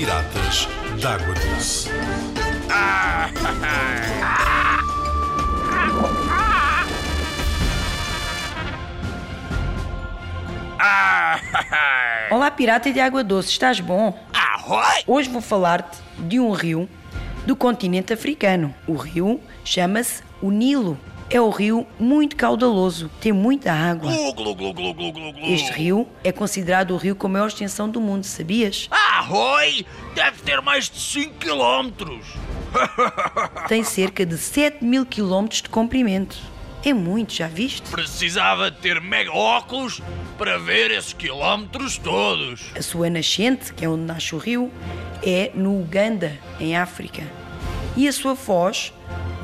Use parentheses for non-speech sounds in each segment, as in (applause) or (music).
Piratas d'Água Doce. Olá, pirata de água doce, estás bom? Hoje vou falar-te de um rio do continente africano. O rio chama-se o Nilo. É um rio muito caudaloso, tem muita água. Este rio é considerado o rio com a maior extensão do mundo, sabias? Arroi! Deve ter mais de 5 quilómetros. (laughs) Tem cerca de 7 mil quilómetros de comprimento. É muito, já viste? Precisava ter mega óculos para ver esses quilómetros todos. A sua nascente, que é onde nasce o rio, é no Uganda, em África. E a sua foz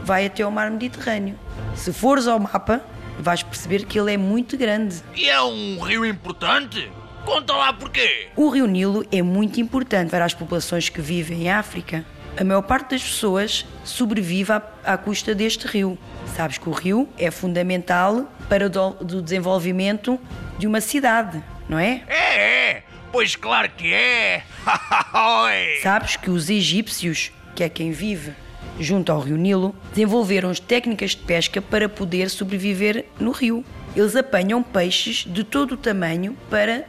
vai até ao mar Mediterrâneo. Se fores ao mapa, vais perceber que ele é muito grande. E é um rio importante? Conta lá porquê. O rio Nilo é muito importante para as populações que vivem em África. A maior parte das pessoas sobrevive à, à custa deste rio. Sabes que o rio é fundamental para o do, do desenvolvimento de uma cidade, não é? É, é. Pois claro que é. (laughs) Sabes que os egípcios, que é quem vive junto ao rio Nilo, desenvolveram as técnicas de pesca para poder sobreviver no rio. Eles apanham peixes de todo o tamanho para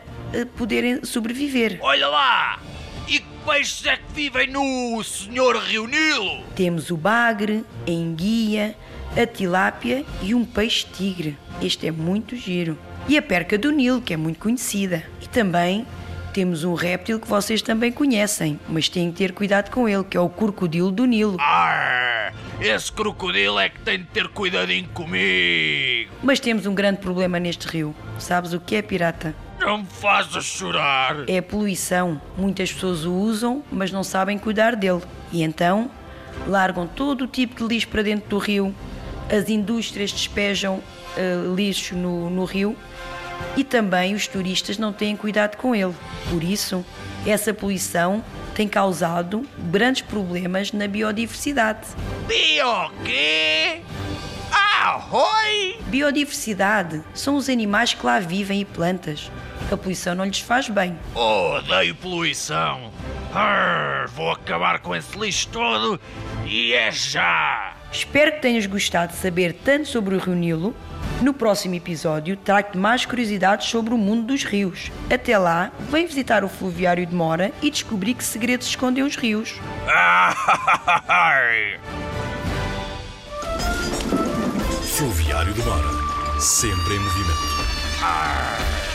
poderem sobreviver. Olha lá! E que peixes é que vivem no Senhor Rio Nilo? Temos o bagre, a enguia, a tilápia e um peixe-tigre. Este é muito giro. E a perca do Nilo, que é muito conhecida. E também temos um réptil que vocês também conhecem, mas têm que ter cuidado com ele, que é o crocodilo do Nilo. Arr, esse crocodilo é que tem de ter cuidadinho comigo. Mas temos um grande problema neste rio. Sabes o que é, pirata? Não me faças chorar. É poluição. Muitas pessoas o usam, mas não sabem cuidar dele. E então largam todo o tipo de lixo para dentro do rio. As indústrias despejam eh, lixo no, no rio e também os turistas não têm cuidado com ele. Por isso, essa poluição tem causado grandes problemas na biodiversidade. Bio quê? Arroi! Biodiversidade são os animais que lá vivem e plantas. A poluição não lhes faz bem. Odeio poluição. Arr, vou acabar com esse lixo todo e é já. Espero que tenhas gostado de saber tanto sobre o Rio Nilo. No próximo episódio, trago-te mais curiosidades sobre o mundo dos rios. Até lá, vem visitar o Fluviário de Mora e descobrir que segredos escondem os rios. (laughs) Fluviário de Mora. Sempre em movimento. Arr.